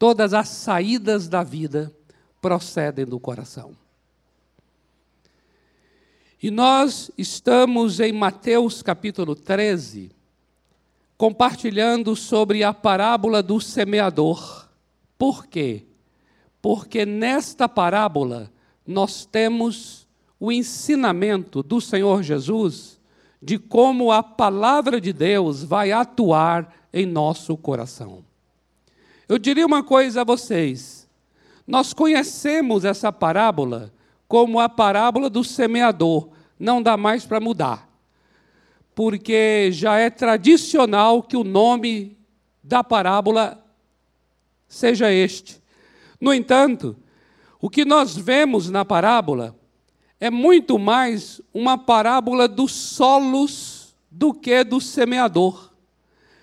todas as saídas da vida procedem do coração. E nós estamos em Mateus capítulo 13, compartilhando sobre a parábola do semeador. Por quê? Porque nesta parábola nós temos o ensinamento do Senhor Jesus de como a palavra de Deus vai atuar em nosso coração. Eu diria uma coisa a vocês: nós conhecemos essa parábola como a parábola do semeador, não dá mais para mudar porque já é tradicional que o nome da parábola seja este. No entanto, o que nós vemos na parábola é muito mais uma parábola dos solos do que do semeador.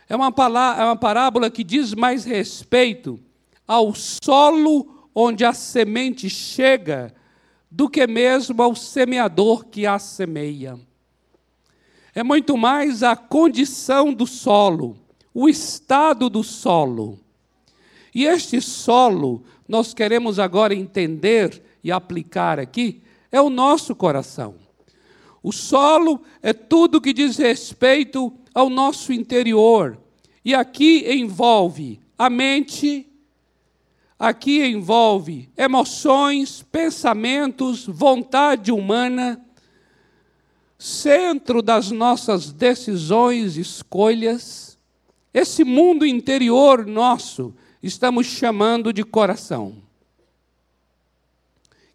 É uma, é uma parábola que diz mais respeito ao solo onde a semente chega do que mesmo ao semeador que a semeia é muito mais a condição do solo, o estado do solo. E este solo, nós queremos agora entender e aplicar aqui, é o nosso coração. O solo é tudo que diz respeito ao nosso interior. E aqui envolve a mente, aqui envolve emoções, pensamentos, vontade humana, centro das nossas decisões, escolhas, esse mundo interior nosso, estamos chamando de coração.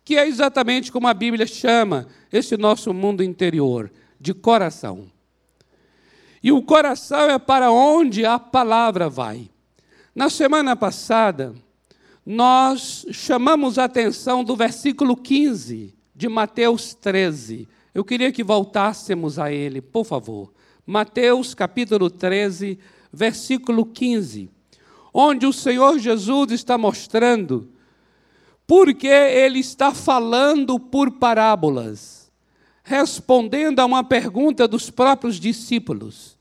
Que é exatamente como a Bíblia chama esse nosso mundo interior, de coração. E o coração é para onde a palavra vai. Na semana passada, nós chamamos a atenção do versículo 15 de Mateus 13, eu queria que voltássemos a ele, por favor. Mateus capítulo 13, versículo 15, onde o Senhor Jesus está mostrando porque ele está falando por parábolas, respondendo a uma pergunta dos próprios discípulos.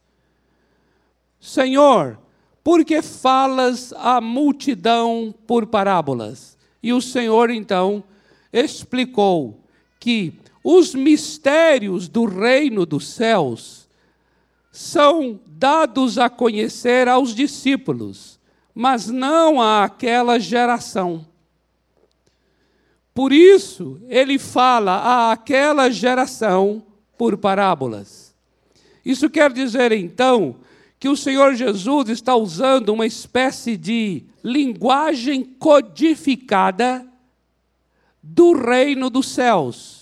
Senhor, por que falas à multidão por parábolas? E o Senhor então explicou que os mistérios do reino dos céus são dados a conhecer aos discípulos, mas não àquela geração. Por isso, ele fala àquela geração por parábolas. Isso quer dizer, então, que o Senhor Jesus está usando uma espécie de linguagem codificada do reino dos céus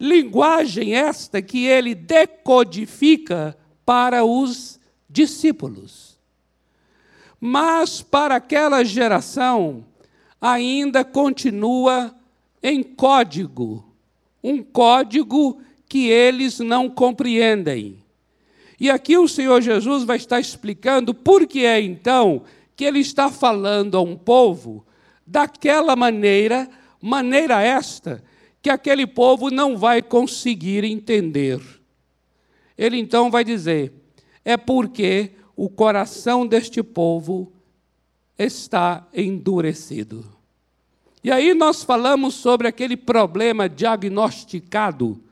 Linguagem esta que ele decodifica para os discípulos. Mas para aquela geração ainda continua em código, um código que eles não compreendem. E aqui o Senhor Jesus vai estar explicando por que é então que ele está falando a um povo daquela maneira, maneira esta que aquele povo não vai conseguir entender. Ele então vai dizer: é porque o coração deste povo está endurecido. E aí nós falamos sobre aquele problema diagnosticado,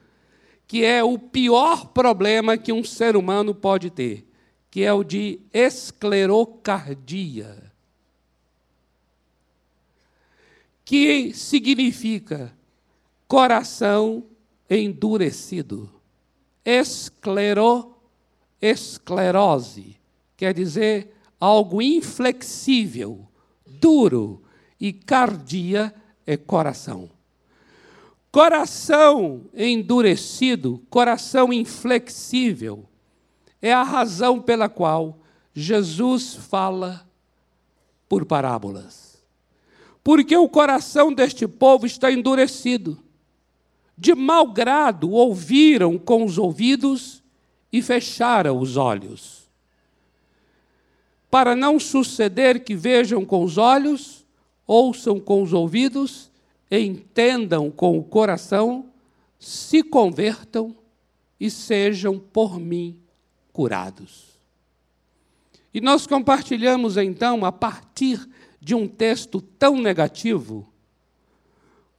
que é o pior problema que um ser humano pode ter, que é o de esclerocardia. Que significa coração endurecido. Esclero, esclerose, quer dizer algo inflexível, duro, e cardia é coração. Coração endurecido, coração inflexível, é a razão pela qual Jesus fala por parábolas. Porque o coração deste povo está endurecido de mau grado ouviram com os ouvidos e fecharam os olhos. Para não suceder que vejam com os olhos, ouçam com os ouvidos, entendam com o coração, se convertam e sejam por mim curados. E nós compartilhamos então, a partir de um texto tão negativo,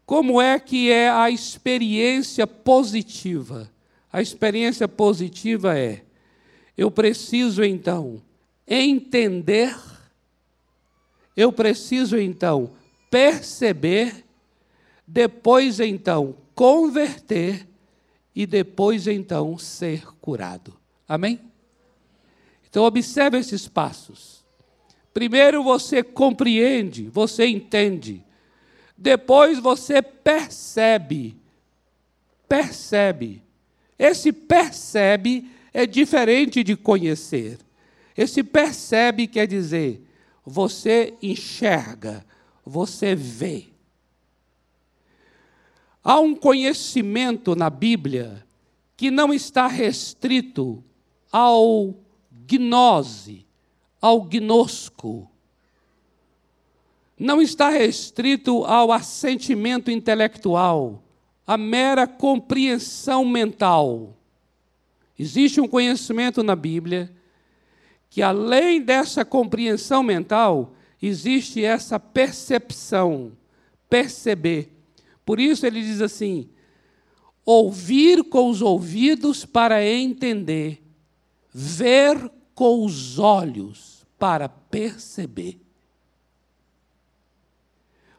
como é que é a experiência positiva. A experiência positiva é: eu preciso então entender, eu preciso então perceber, depois então converter e depois então ser curado. Amém? Então, observe esses passos. Primeiro você compreende, você entende. Depois você percebe. Percebe. Esse percebe é diferente de conhecer. Esse percebe quer dizer, você enxerga, você vê. Há um conhecimento na Bíblia que não está restrito ao gnose, ao gnosco. Não está restrito ao assentimento intelectual, à mera compreensão mental. Existe um conhecimento na Bíblia que, além dessa compreensão mental, existe essa percepção, perceber. Por isso ele diz assim: ouvir com os ouvidos para entender, ver com os olhos para perceber.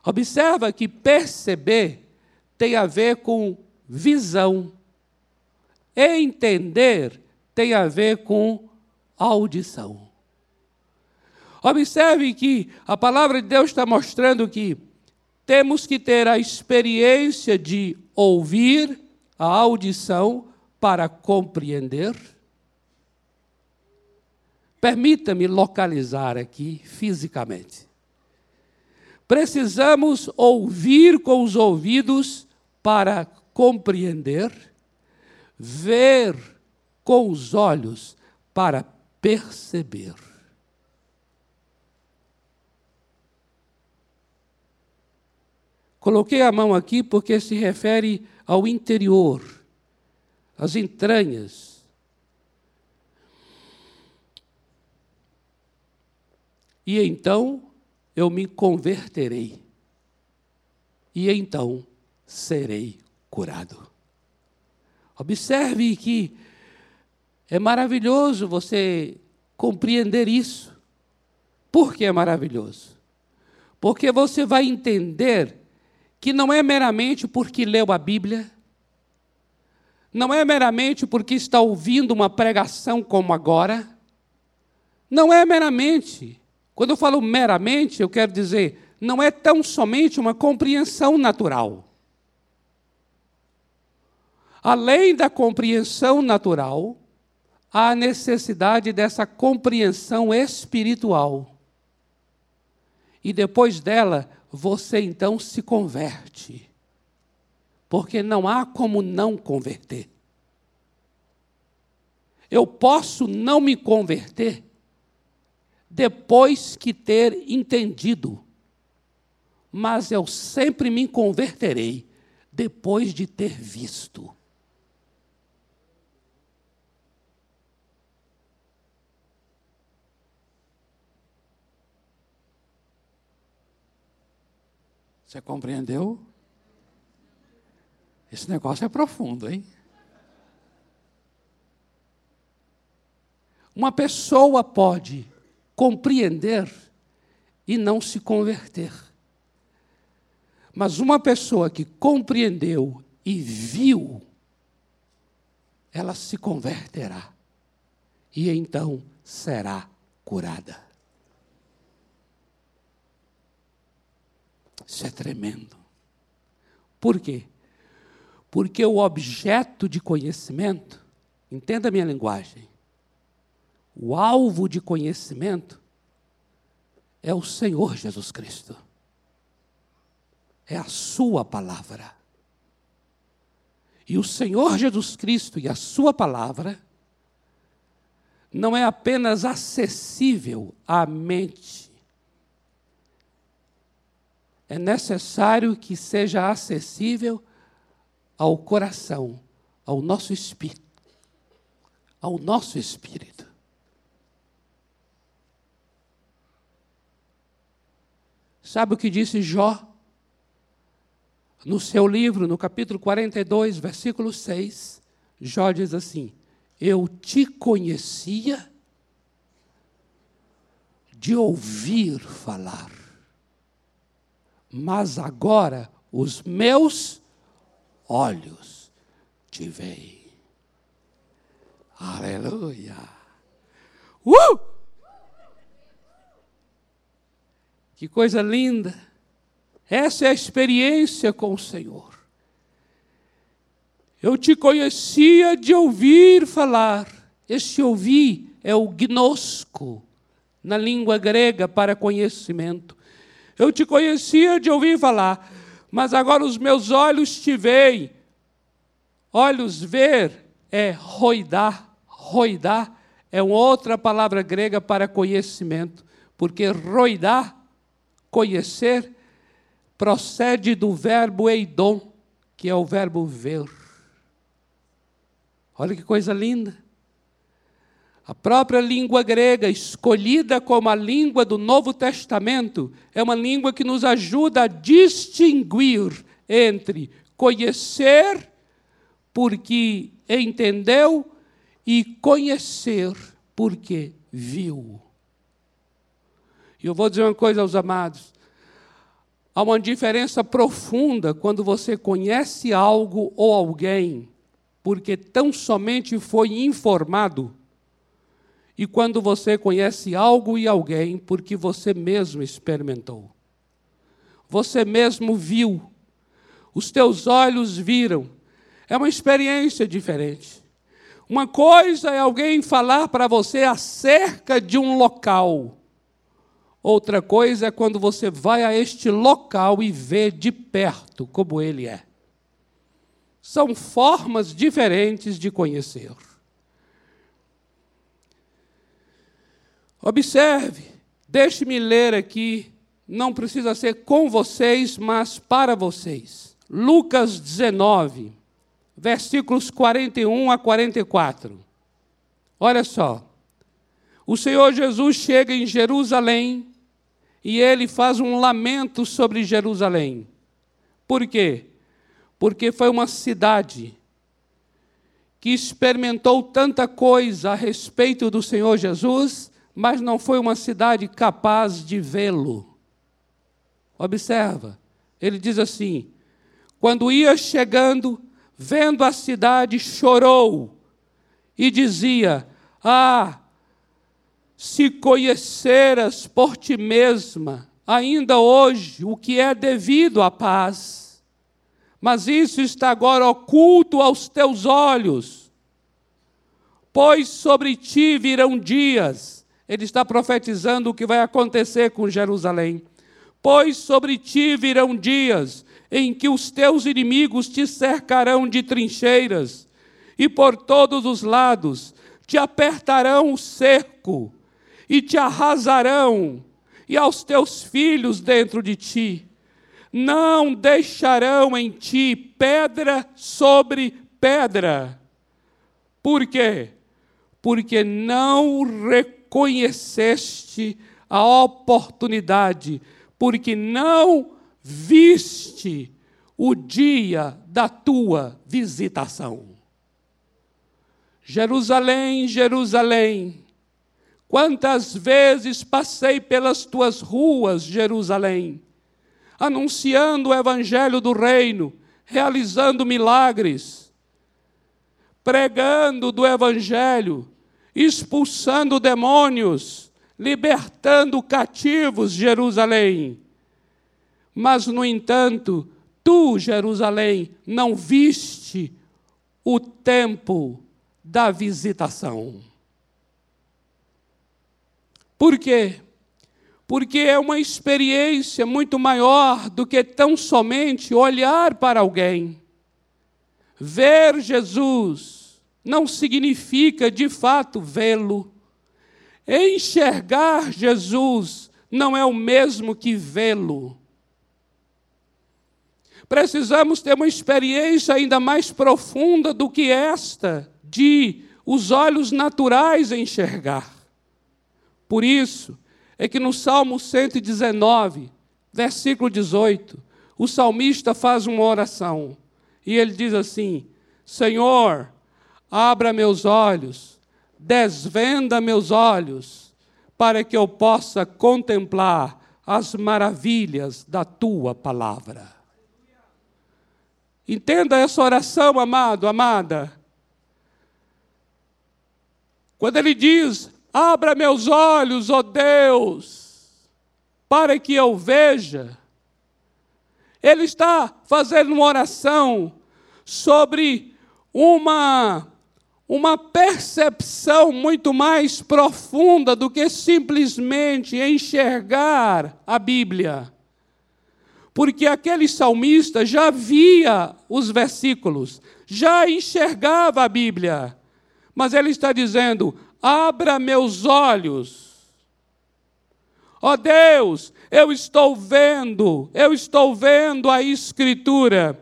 Observa que perceber tem a ver com visão. Entender tem a ver com audição. Observe que a palavra de Deus está mostrando que temos que ter a experiência de ouvir a audição para compreender Permita-me localizar aqui fisicamente. Precisamos ouvir com os ouvidos para compreender, ver com os olhos para perceber. Coloquei a mão aqui porque se refere ao interior, às entranhas, e então eu me converterei, e então serei curado. Observe que é maravilhoso você compreender isso. Por que é maravilhoso? Porque você vai entender que não é meramente porque leu a Bíblia, não é meramente porque está ouvindo uma pregação como agora, não é meramente quando eu falo meramente, eu quero dizer, não é tão somente uma compreensão natural. Além da compreensão natural, há a necessidade dessa compreensão espiritual. E depois dela, você então se converte. Porque não há como não converter. Eu posso não me converter depois que ter entendido. Mas eu sempre me converterei depois de ter visto. Você compreendeu? Esse negócio é profundo, hein? Uma pessoa pode compreender e não se converter. Mas uma pessoa que compreendeu e viu, ela se converterá e então será curada. Isso é tremendo. Por quê? Porque o objeto de conhecimento, entenda a minha linguagem, o alvo de conhecimento é o Senhor Jesus Cristo. É a Sua palavra. E o Senhor Jesus Cristo e a Sua palavra não é apenas acessível à mente, é necessário que seja acessível ao coração, ao nosso espírito. Ao nosso espírito. Sabe o que disse Jó? No seu livro, no capítulo 42, versículo 6, Jó diz assim: Eu te conhecia de ouvir falar mas agora os meus olhos te veem. Aleluia! Uh! Que coisa linda! Essa é a experiência com o Senhor. Eu te conhecia de ouvir falar. Este ouvir é o gnosco, na língua grega para conhecimento. Eu te conhecia de ouvir falar, mas agora os meus olhos te veem. Olhos ver é roidar. Roidar é outra palavra grega para conhecimento, porque roidar, conhecer, procede do verbo eidon, que é o verbo ver. Olha que coisa linda. A própria língua grega, escolhida como a língua do Novo Testamento, é uma língua que nos ajuda a distinguir entre conhecer, porque entendeu, e conhecer, porque viu. E eu vou dizer uma coisa aos amados: há uma diferença profunda quando você conhece algo ou alguém, porque tão somente foi informado e quando você conhece algo e alguém porque você mesmo experimentou. Você mesmo viu. Os teus olhos viram. É uma experiência diferente. Uma coisa é alguém falar para você acerca de um local. Outra coisa é quando você vai a este local e vê de perto como ele é. São formas diferentes de conhecer. Observe, deixe-me ler aqui, não precisa ser com vocês, mas para vocês. Lucas 19, versículos 41 a 44. Olha só. O Senhor Jesus chega em Jerusalém e ele faz um lamento sobre Jerusalém. Por quê? Porque foi uma cidade que experimentou tanta coisa a respeito do Senhor Jesus mas não foi uma cidade capaz de vê-lo. Observa, ele diz assim: quando ia chegando, vendo a cidade, chorou e dizia: Ah, se conheceras por ti mesma, ainda hoje, o que é devido à paz, mas isso está agora oculto aos teus olhos, pois sobre ti virão dias ele está profetizando o que vai acontecer com Jerusalém. Pois sobre ti virão dias em que os teus inimigos te cercarão de trincheiras, e por todos os lados te apertarão o cerco, e te arrasarão, e aos teus filhos dentro de ti. Não deixarão em ti pedra sobre pedra. Por quê? Porque não reconhecem conheceste a oportunidade, porque não viste o dia da tua visitação. Jerusalém, Jerusalém, quantas vezes passei pelas tuas ruas, Jerusalém, anunciando o evangelho do reino, realizando milagres, pregando do evangelho, expulsando demônios, libertando cativos, Jerusalém. Mas, no entanto, tu, Jerusalém, não viste o tempo da visitação. Por quê? Porque é uma experiência muito maior do que tão somente olhar para alguém, ver Jesus, não significa de fato vê-lo. Enxergar Jesus não é o mesmo que vê-lo. Precisamos ter uma experiência ainda mais profunda do que esta, de os olhos naturais enxergar. Por isso é que no Salmo 119, versículo 18, o salmista faz uma oração e ele diz assim: Senhor, abra meus olhos, desvenda meus olhos, para que eu possa contemplar as maravilhas da tua palavra. Entenda essa oração, amado, amada. Quando ele diz: Abra meus olhos, ó oh Deus, para que eu veja. Ele está fazendo uma oração sobre uma uma percepção muito mais profunda do que simplesmente enxergar a Bíblia. Porque aquele salmista já via os versículos, já enxergava a Bíblia. Mas ele está dizendo: abra meus olhos. Ó oh Deus, eu estou vendo, eu estou vendo a Escritura.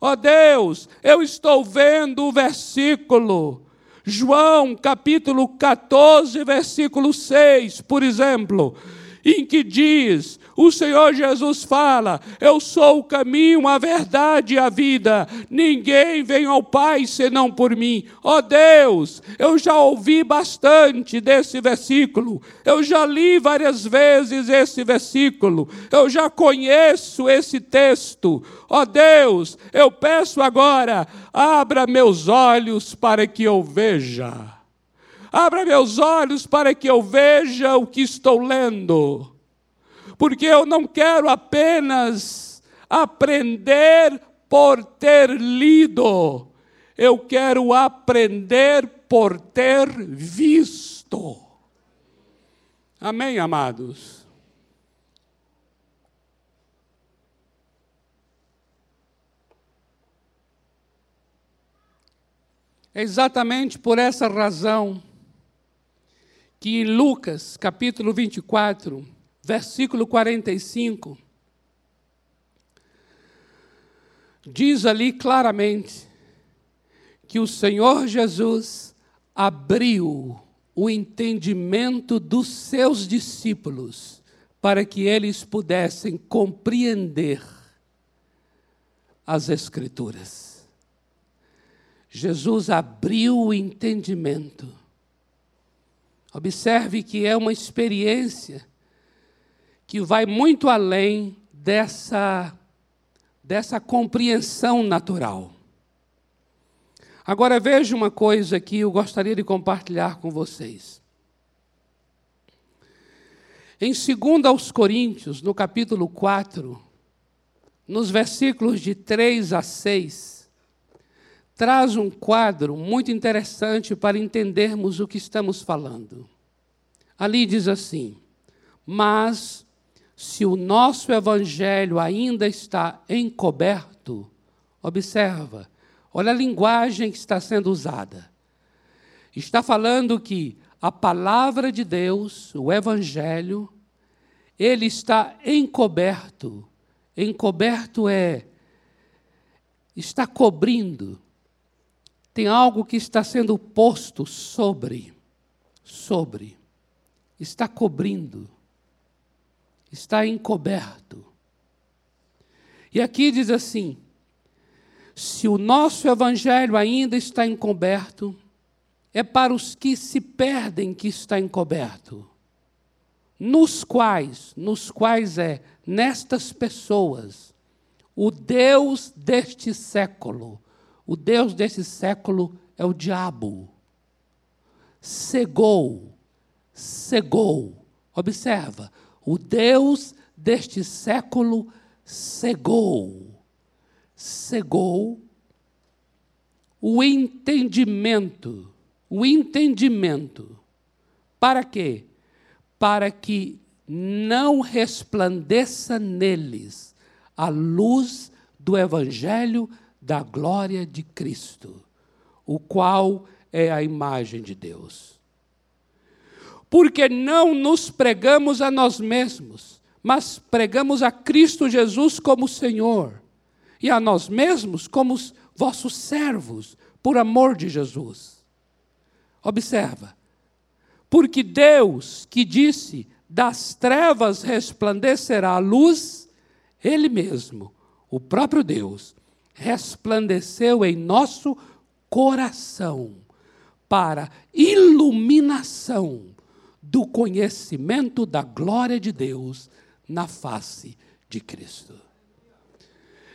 Ó oh Deus, eu estou vendo o versículo. João capítulo 14, versículo 6, por exemplo, em que diz: o Senhor Jesus fala: Eu sou o caminho, a verdade e a vida. Ninguém vem ao Pai senão por mim. Ó oh Deus, eu já ouvi bastante desse versículo. Eu já li várias vezes esse versículo. Eu já conheço esse texto. Ó oh Deus, eu peço agora, abra meus olhos para que eu veja. Abra meus olhos para que eu veja o que estou lendo porque eu não quero apenas aprender por ter lido, eu quero aprender por ter visto. Amém, amados? É exatamente por essa razão que em Lucas, capítulo 24, versículo 45, diz ali claramente que o Senhor Jesus abriu o entendimento dos seus discípulos para que eles pudessem compreender as Escrituras. Jesus abriu o entendimento. Observe que é uma experiência que vai muito além dessa, dessa compreensão natural. Agora veja uma coisa que eu gostaria de compartilhar com vocês. Em 2 aos Coríntios, no capítulo 4, nos versículos de 3 a 6, traz um quadro muito interessante para entendermos o que estamos falando. Ali diz assim: Mas se o nosso evangelho ainda está encoberto, observa, olha a linguagem que está sendo usada. Está falando que a palavra de Deus, o evangelho, ele está encoberto. Encoberto é está cobrindo. Tem algo que está sendo posto sobre, sobre. Está cobrindo está encoberto. E aqui diz assim: se o nosso evangelho ainda está encoberto, é para os que se perdem que está encoberto. Nos quais, nos quais é nestas pessoas, o Deus deste século, o Deus desse século é o diabo. Cegou, cegou. Observa, o Deus deste século cegou, cegou o entendimento, o entendimento. Para quê? Para que não resplandeça neles a luz do Evangelho da glória de Cristo, o qual é a imagem de Deus porque não nos pregamos a nós mesmos, mas pregamos a Cristo Jesus como Senhor, e a nós mesmos como os vossos servos, por amor de Jesus. Observa, porque Deus que disse: das trevas resplandecerá a luz, Ele mesmo, o próprio Deus, resplandeceu em nosso coração para iluminação do conhecimento da glória de Deus na face de Cristo.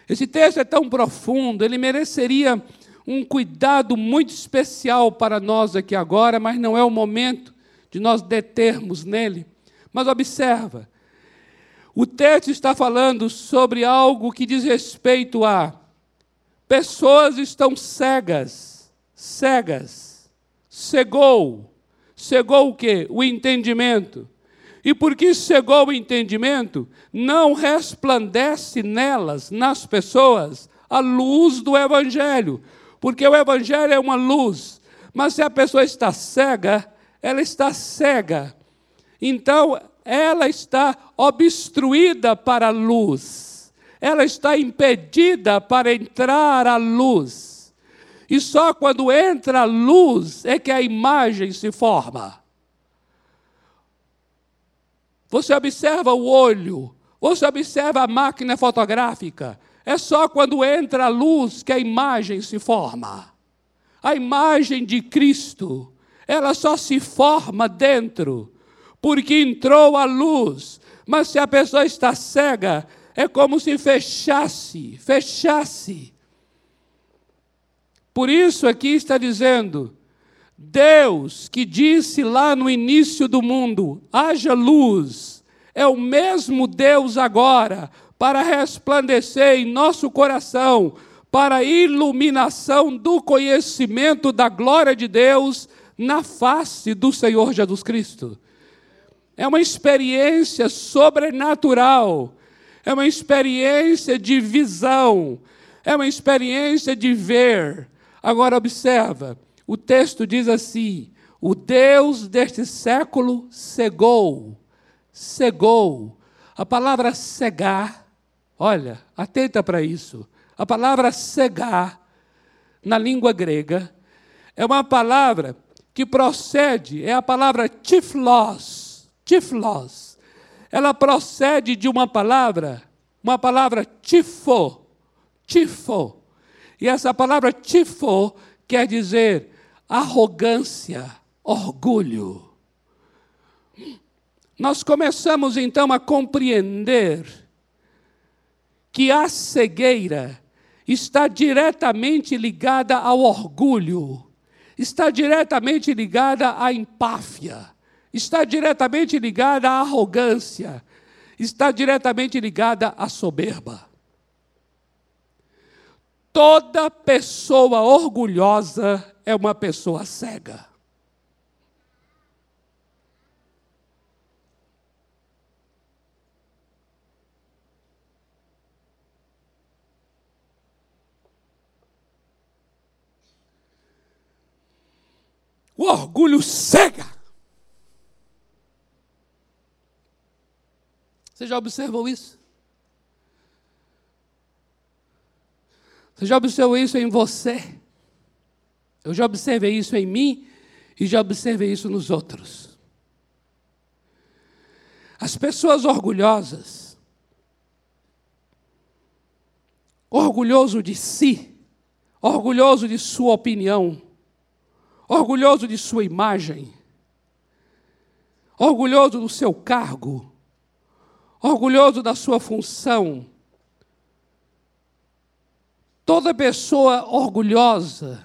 Esse texto é tão profundo, ele mereceria um cuidado muito especial para nós aqui agora, mas não é o momento de nós determos nele. Mas observa, o texto está falando sobre algo que diz respeito a pessoas estão cegas, cegas, cegou, cegou o quê? O entendimento. E porque cegou o entendimento, não resplandece nelas, nas pessoas, a luz do Evangelho. Porque o Evangelho é uma luz. Mas se a pessoa está cega, ela está cega. Então, ela está obstruída para a luz. Ela está impedida para entrar à luz. E só quando entra a luz é que a imagem se forma. Você observa o olho, você observa a máquina fotográfica. É só quando entra a luz que a imagem se forma. A imagem de Cristo, ela só se forma dentro porque entrou a luz. Mas se a pessoa está cega, é como se fechasse, fechasse. Por isso aqui está dizendo: Deus que disse lá no início do mundo: haja luz, é o mesmo Deus agora para resplandecer em nosso coração, para iluminação do conhecimento da glória de Deus na face do Senhor Jesus Cristo. É uma experiência sobrenatural, é uma experiência de visão, é uma experiência de ver. Agora observa, o texto diz assim: o Deus deste século cegou, cegou. A palavra cegar, olha, atenta para isso. A palavra cegar, na língua grega, é uma palavra que procede, é a palavra tiflos tiflos. Ela procede de uma palavra, uma palavra tifo, tifo. E essa palavra tifo quer dizer arrogância, orgulho. Nós começamos então a compreender que a cegueira está diretamente ligada ao orgulho, está diretamente ligada à empáfia está diretamente ligada à arrogância, está diretamente ligada à soberba. Toda pessoa orgulhosa é uma pessoa cega. O orgulho cega. Você já observou isso? Você já observou isso em você? Eu já observei isso em mim e já observei isso nos outros. As pessoas orgulhosas, orgulhoso de si, orgulhoso de sua opinião, orgulhoso de sua imagem, orgulhoso do seu cargo, orgulhoso da sua função. Toda pessoa orgulhosa,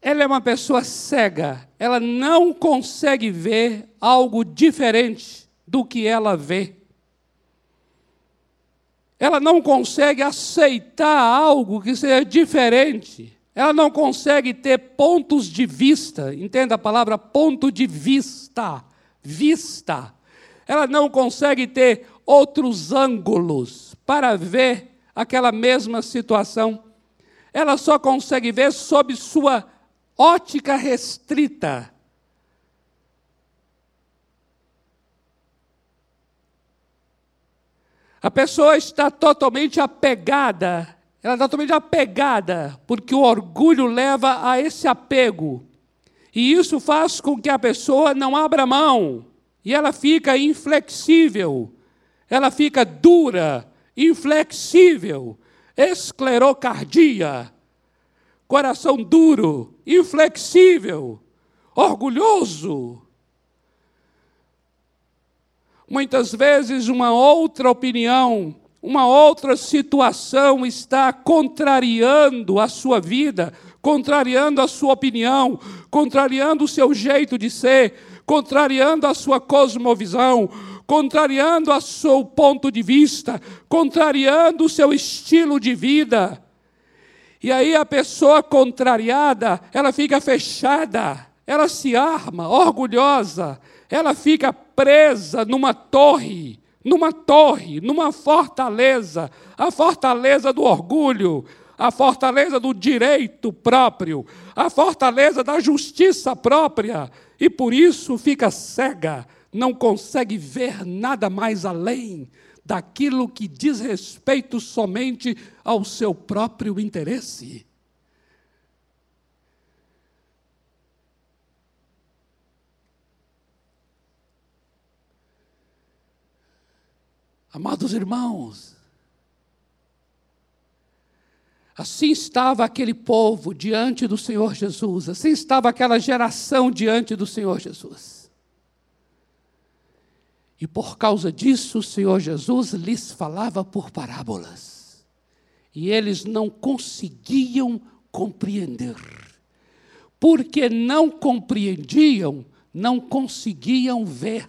ela é uma pessoa cega, ela não consegue ver algo diferente do que ela vê. Ela não consegue aceitar algo que seja diferente. Ela não consegue ter pontos de vista. Entenda a palavra ponto de vista. Vista ela não consegue ter outros ângulos para ver aquela mesma situação. Ela só consegue ver sob sua ótica restrita. A pessoa está totalmente apegada, ela está totalmente apegada, porque o orgulho leva a esse apego. E isso faz com que a pessoa não abra mão e ela fica inflexível, ela fica dura inflexível, esclerocardia, coração duro, inflexível, orgulhoso. Muitas vezes, uma outra opinião, uma outra situação está contrariando a sua vida, contrariando a sua opinião, contrariando o seu jeito de ser, contrariando a sua cosmovisão, contrariando o seu ponto de vista, contrariando o seu estilo de vida. E aí a pessoa contrariada, ela fica fechada, ela se arma, orgulhosa, ela fica presa numa torre, numa torre, numa fortaleza, a fortaleza do orgulho, a fortaleza do direito próprio, a fortaleza da justiça própria, e por isso fica cega, não consegue ver nada mais além daquilo que diz respeito somente ao seu próprio interesse. Amados irmãos, Assim estava aquele povo diante do Senhor Jesus, assim estava aquela geração diante do Senhor Jesus. E por causa disso, o Senhor Jesus lhes falava por parábolas. E eles não conseguiam compreender. Porque não compreendiam, não conseguiam ver.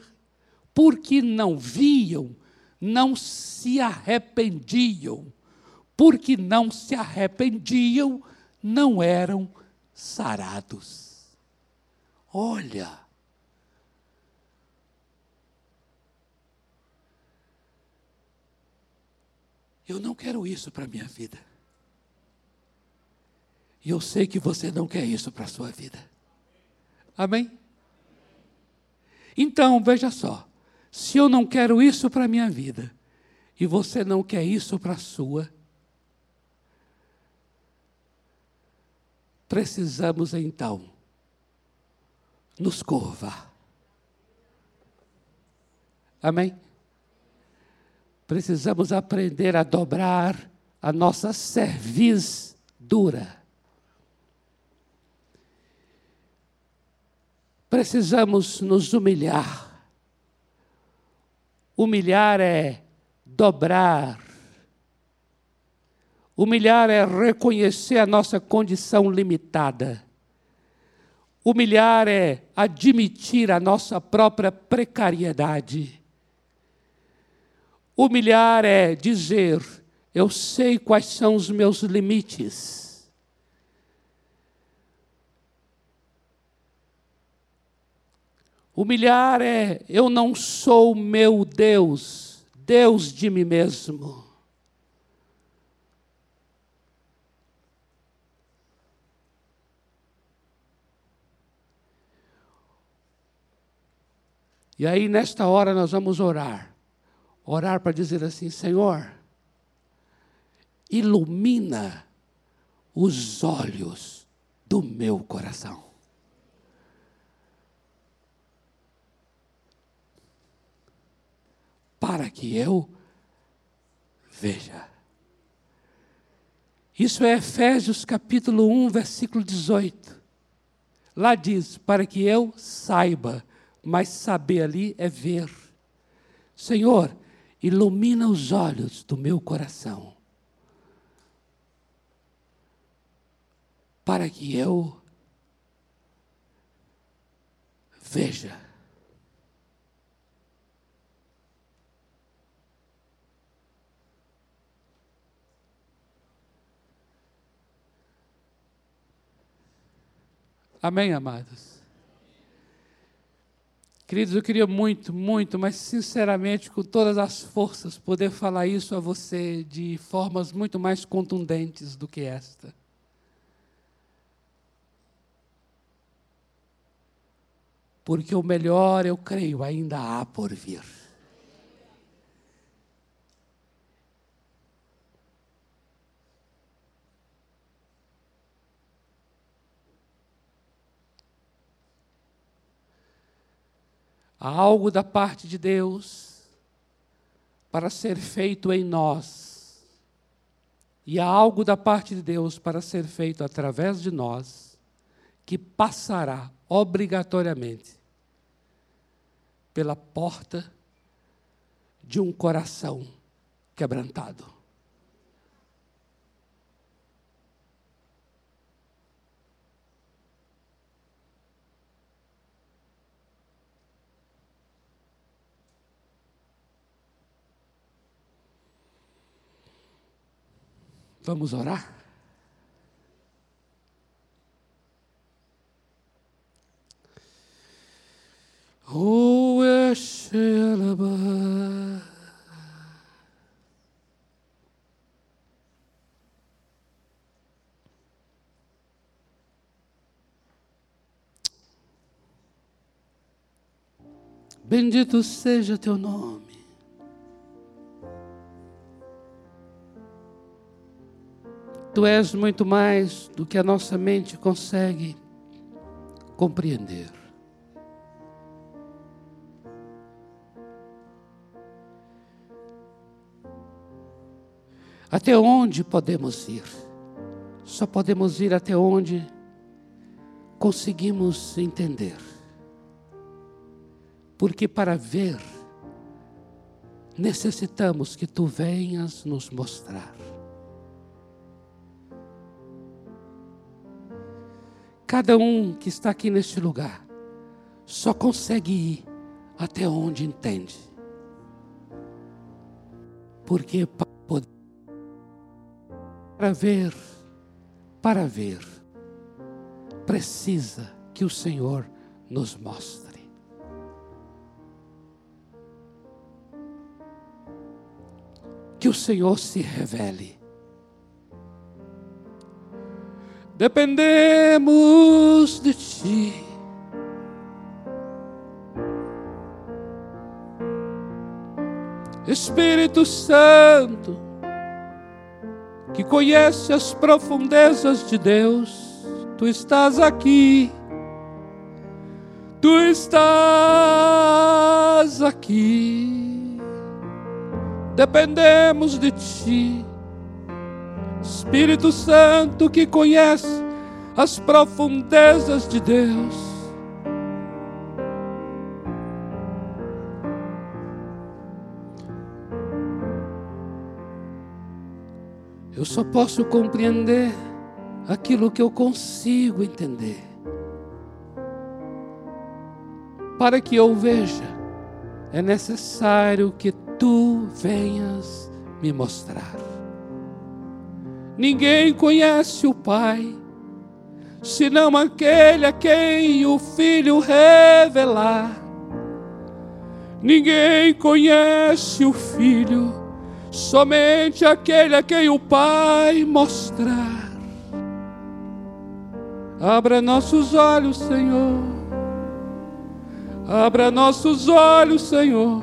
Porque não viam, não se arrependiam porque não se arrependiam, não eram sarados. Olha, eu não quero isso para a minha vida. E eu sei que você não quer isso para a sua vida. Amém? Então, veja só: se eu não quero isso para a minha vida, e você não quer isso para a sua, precisamos então nos curvar. Amém? Precisamos aprender a dobrar a nossa cerviz dura. Precisamos nos humilhar. Humilhar é dobrar Humilhar é reconhecer a nossa condição limitada. Humilhar é admitir a nossa própria precariedade. Humilhar é dizer: eu sei quais são os meus limites. Humilhar é: eu não sou meu Deus, Deus de mim mesmo. E aí, nesta hora, nós vamos orar. Orar para dizer assim: Senhor, ilumina os olhos do meu coração. Para que eu veja. Isso é Efésios capítulo 1, versículo 18. Lá diz: para que eu saiba mas saber ali é ver. Senhor, ilumina os olhos do meu coração, para que eu veja. Amém, amados? Queridos, eu queria muito, muito, mas sinceramente, com todas as forças, poder falar isso a você de formas muito mais contundentes do que esta. Porque o melhor, eu creio, ainda há por vir. Há algo da parte de Deus para ser feito em nós. E há algo da parte de Deus para ser feito através de nós, que passará obrigatoriamente pela porta de um coração quebrantado. Vamos orar? Oh. Bendito seja teu nome. Tu és muito mais do que a nossa mente consegue compreender. Até onde podemos ir? Só podemos ir até onde conseguimos entender. Porque para ver, necessitamos que tu venhas nos mostrar. Cada um que está aqui neste lugar só consegue ir até onde entende. Porque para poder, para ver, para ver, precisa que o Senhor nos mostre. Que o Senhor se revele. Dependemos de Ti. Espírito Santo, que conhece as profundezas de Deus, Tu estás aqui, Tu estás aqui, dependemos de Ti. Espírito Santo que conhece as profundezas de Deus. Eu só posso compreender aquilo que eu consigo entender. Para que eu veja, é necessário que tu venhas me mostrar. Ninguém conhece o Pai, senão aquele a quem o Filho revelar. Ninguém conhece o Filho, somente aquele a quem o Pai mostrar. Abra nossos olhos, Senhor. Abra nossos olhos, Senhor.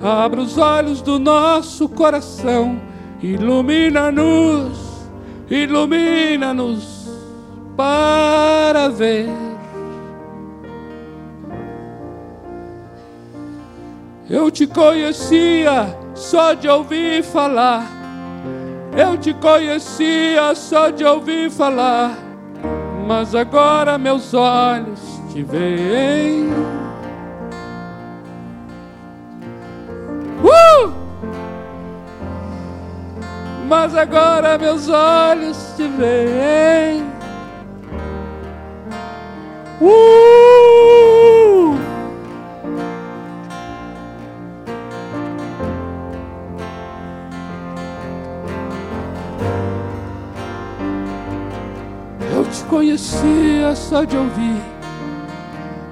Abra os olhos do nosso coração Ilumina-nos, ilumina-nos para ver. Eu te conhecia só de ouvir falar. Eu te conhecia só de ouvir falar. Mas agora meus olhos te veem. Mas agora meus olhos te veem. Uh! Eu te conhecia só de ouvir.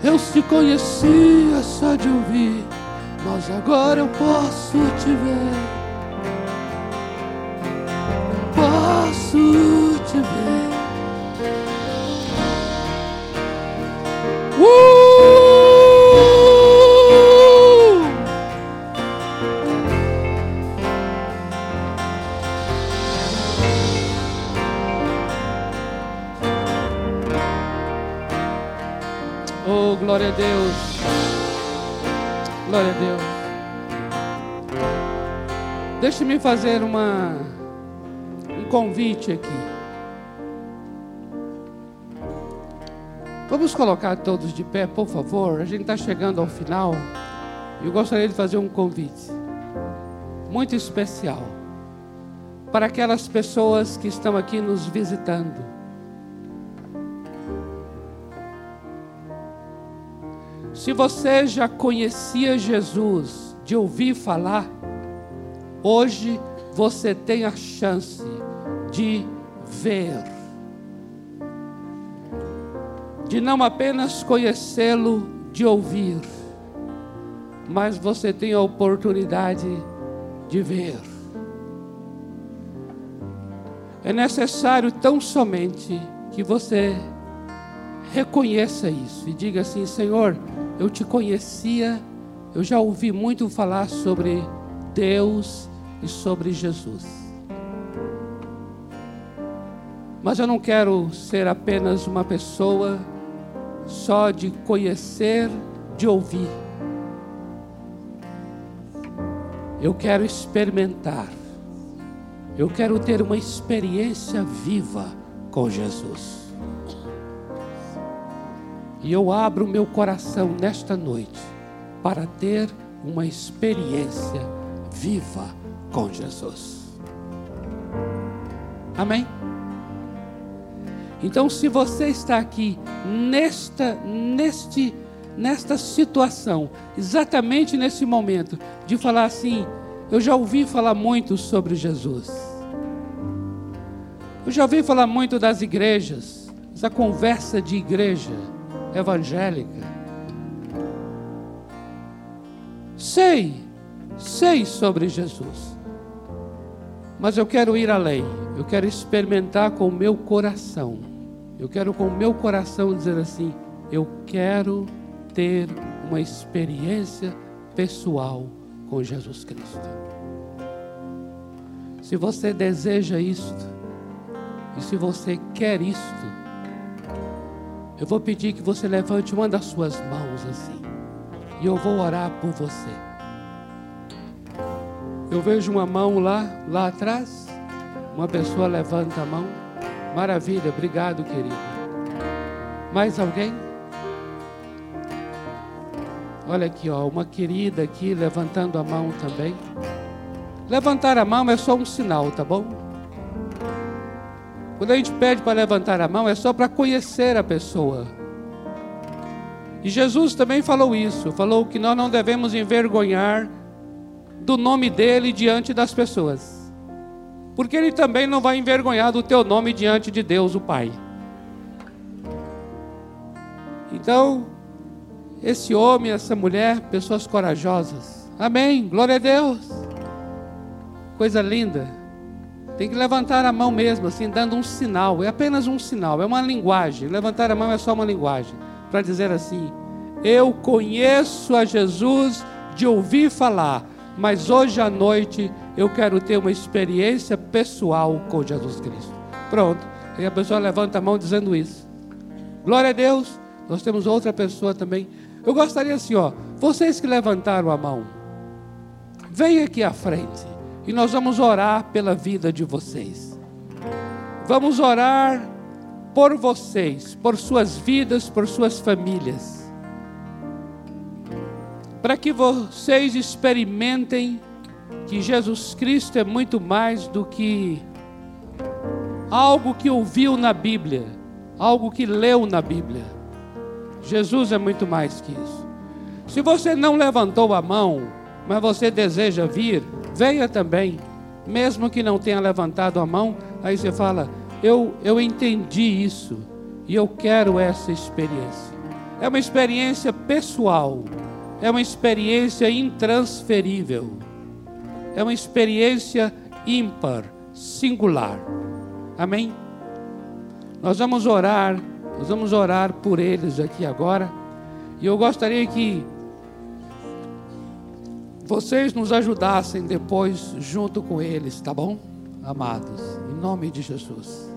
Eu te conhecia só de ouvir, mas agora eu posso te ver. Posso te ver. Uh! Oh, glória a Deus. Glória a Deus. Deixe-me fazer uma, um convite aqui. Vamos colocar todos de pé, por favor. A gente está chegando ao final. Eu gostaria de fazer um convite muito especial para aquelas pessoas que estão aqui nos visitando. Se você já conhecia Jesus de ouvir falar, hoje você tem a chance de ver, de não apenas conhecê-lo, de ouvir, mas você tem a oportunidade de ver. É necessário tão somente que você reconheça isso e diga assim: Senhor, eu te conhecia, eu já ouvi muito falar sobre Deus e sobre Jesus. Mas eu não quero ser apenas uma pessoa só de conhecer, de ouvir. Eu quero experimentar. Eu quero ter uma experiência viva com Jesus. E eu abro meu coração nesta noite para ter uma experiência viva com Jesus. Amém? Então, se você está aqui nesta, neste, nesta situação, exatamente nesse momento, de falar assim: eu já ouvi falar muito sobre Jesus. Eu já ouvi falar muito das igrejas, essa conversa de igreja evangélica. Sei, sei sobre Jesus. Mas eu quero ir além. Eu quero experimentar com o meu coração. Eu quero com o meu coração dizer assim: eu quero ter uma experiência pessoal com Jesus Cristo. Se você deseja isto, e se você quer isto, eu vou pedir que você levante uma das suas mãos assim, e eu vou orar por você. Eu vejo uma mão lá, lá atrás, uma pessoa levanta a mão. Maravilha, obrigado, querido. Mais alguém? Olha aqui, ó, uma querida aqui levantando a mão também. Levantar a mão é só um sinal, tá bom? Quando a gente pede para levantar a mão, é só para conhecer a pessoa. E Jesus também falou isso, falou que nós não devemos envergonhar do nome dele diante das pessoas. Porque ele também não vai envergonhar do teu nome diante de Deus, o Pai. Então, esse homem, essa mulher, pessoas corajosas. Amém. Glória a Deus. Coisa linda. Tem que levantar a mão mesmo, assim, dando um sinal. É apenas um sinal, é uma linguagem. Levantar a mão é só uma linguagem. Para dizer assim: Eu conheço a Jesus de ouvir falar, mas hoje à noite eu quero ter uma experiência pessoal com Jesus Cristo. Pronto. E a pessoa levanta a mão dizendo isso. Glória a Deus. Nós temos outra pessoa também. Eu gostaria assim, ó, vocês que levantaram a mão, venham aqui à frente e nós vamos orar pela vida de vocês. Vamos orar por vocês, por suas vidas, por suas famílias. Para que vocês experimentem que Jesus Cristo é muito mais do que algo que ouviu na Bíblia, algo que leu na Bíblia Jesus é muito mais que isso. Se você não levantou a mão, mas você deseja vir, venha também. Mesmo que não tenha levantado a mão, aí você fala: Eu, eu entendi isso e eu quero essa experiência. É uma experiência pessoal, é uma experiência intransferível, é uma experiência ímpar, singular. Amém? Nós vamos orar nós vamos orar por eles aqui agora. E eu gostaria que vocês nos ajudassem depois junto com eles, tá bom? Amados, em nome de Jesus.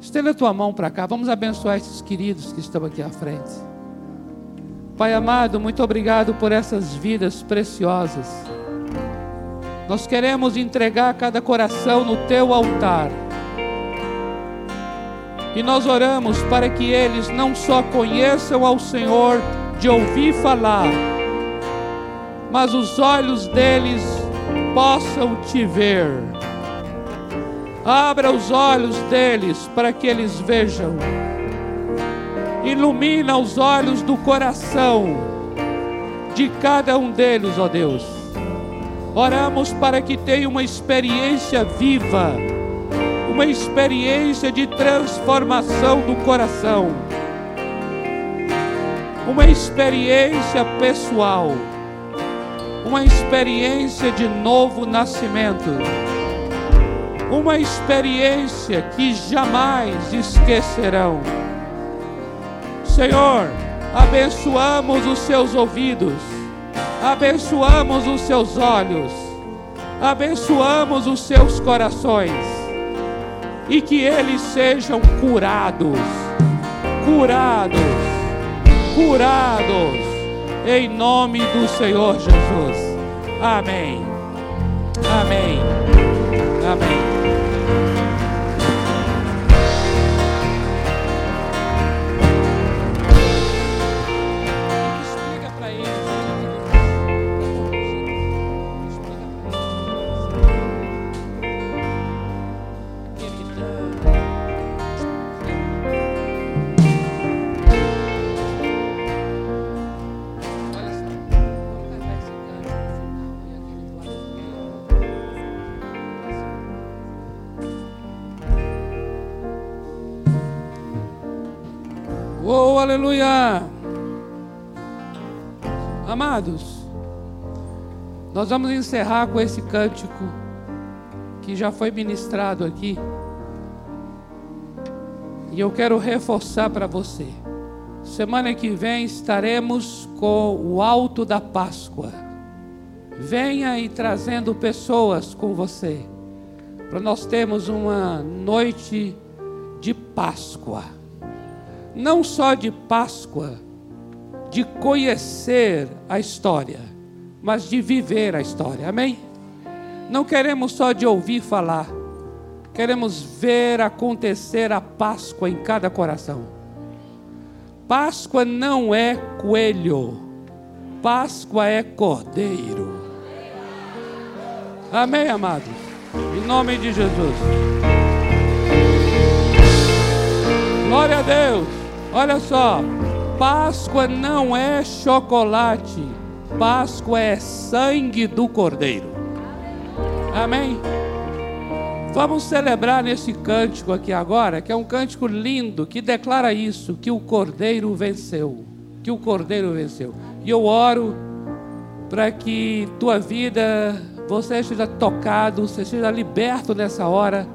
Estenda a tua mão para cá, vamos abençoar esses queridos que estão aqui à frente. Pai amado, muito obrigado por essas vidas preciosas. Nós queremos entregar cada coração no teu altar. E nós oramos para que eles não só conheçam ao Senhor de ouvir falar, mas os olhos deles possam te ver. Abra os olhos deles para que eles vejam. Ilumina os olhos do coração de cada um deles, ó Deus. Oramos para que tenha uma experiência viva, uma experiência de transformação do coração, uma experiência pessoal, uma experiência de novo nascimento, uma experiência que jamais esquecerão. Senhor, abençoamos os seus ouvidos, abençoamos os seus olhos, abençoamos os seus corações e que eles sejam curados, curados, curados, em nome do Senhor Jesus. Amém. Amém. Amém. Aleluia. Amados, nós vamos encerrar com esse cântico que já foi ministrado aqui. E eu quero reforçar para você. Semana que vem estaremos com o alto da Páscoa. Venha e trazendo pessoas com você, para nós termos uma noite de Páscoa não só de Páscoa, de conhecer a história, mas de viver a história. Amém? Não queremos só de ouvir falar, queremos ver acontecer a Páscoa em cada coração. Páscoa não é coelho, Páscoa é cordeiro. Amém, amados? Em nome de Jesus. Glória a Deus. Olha só, Páscoa não é chocolate, Páscoa é sangue do Cordeiro. Amém? Vamos celebrar nesse cântico aqui agora, que é um cântico lindo, que declara isso: que o Cordeiro venceu. Que o Cordeiro venceu. E eu oro para que tua vida, você seja tocado, você seja liberto nessa hora.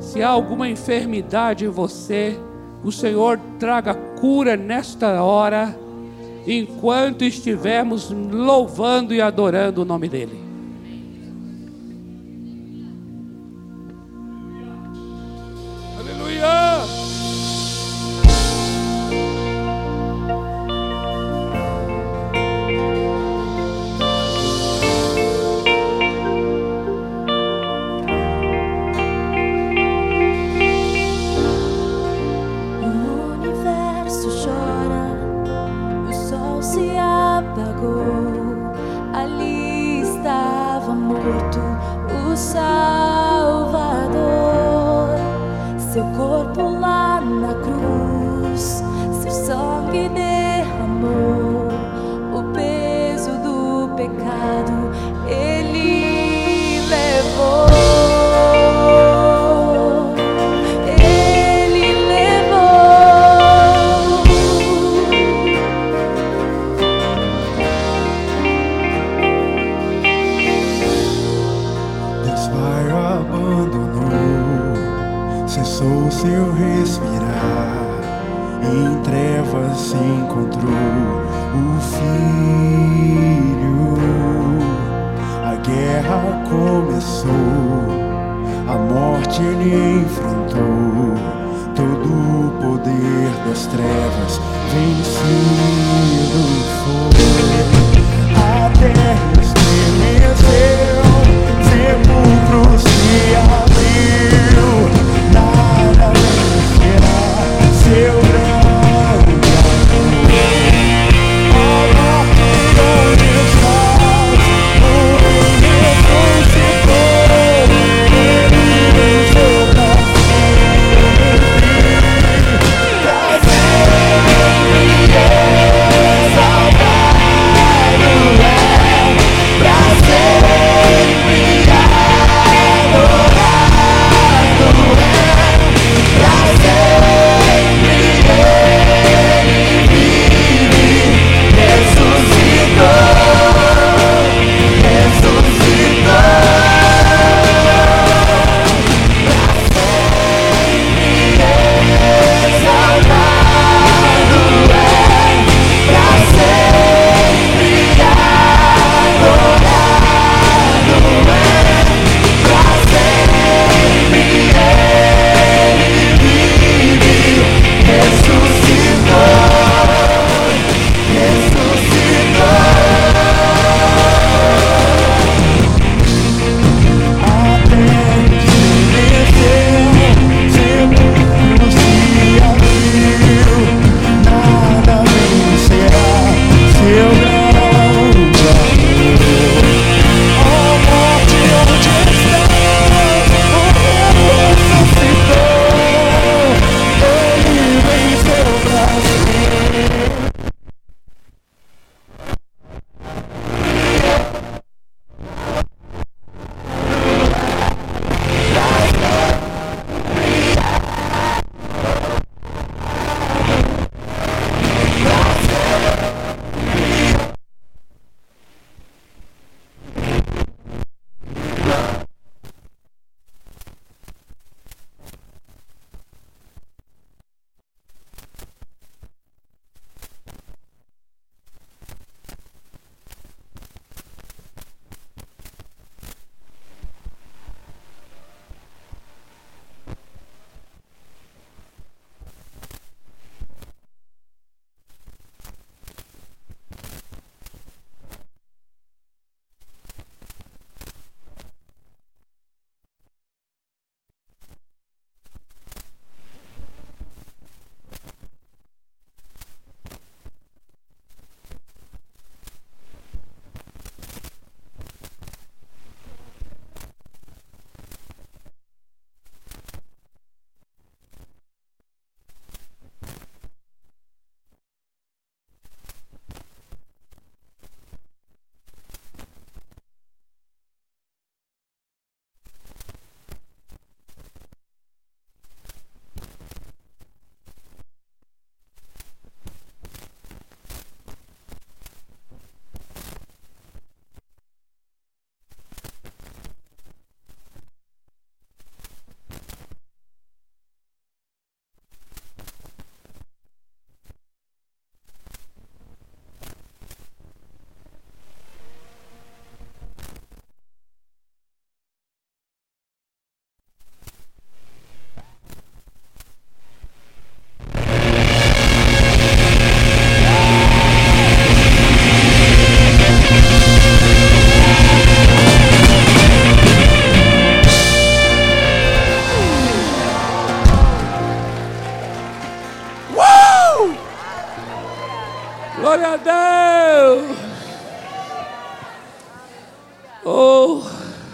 Se há alguma enfermidade em você, o Senhor traga cura nesta hora, enquanto estivermos louvando e adorando o nome dEle.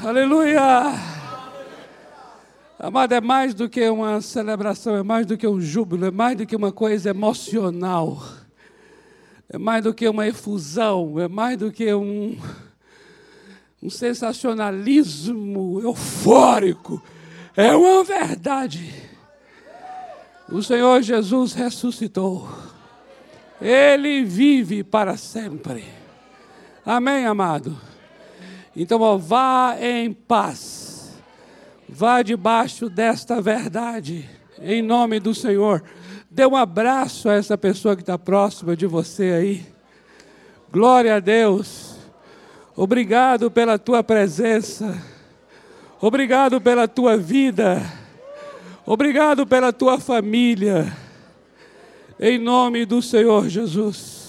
Aleluia! Amado, é mais do que uma celebração, é mais do que um júbilo, é mais do que uma coisa emocional, é mais do que uma efusão, é mais do que um, um sensacionalismo eufórico, é uma verdade. O Senhor Jesus ressuscitou, Ele vive para sempre. Amém, amado? Então, ó, vá em paz. Vá debaixo desta verdade, em nome do Senhor. Dê um abraço a essa pessoa que está próxima de você aí. Glória a Deus. Obrigado pela tua presença. Obrigado pela tua vida. Obrigado pela tua família. Em nome do Senhor Jesus.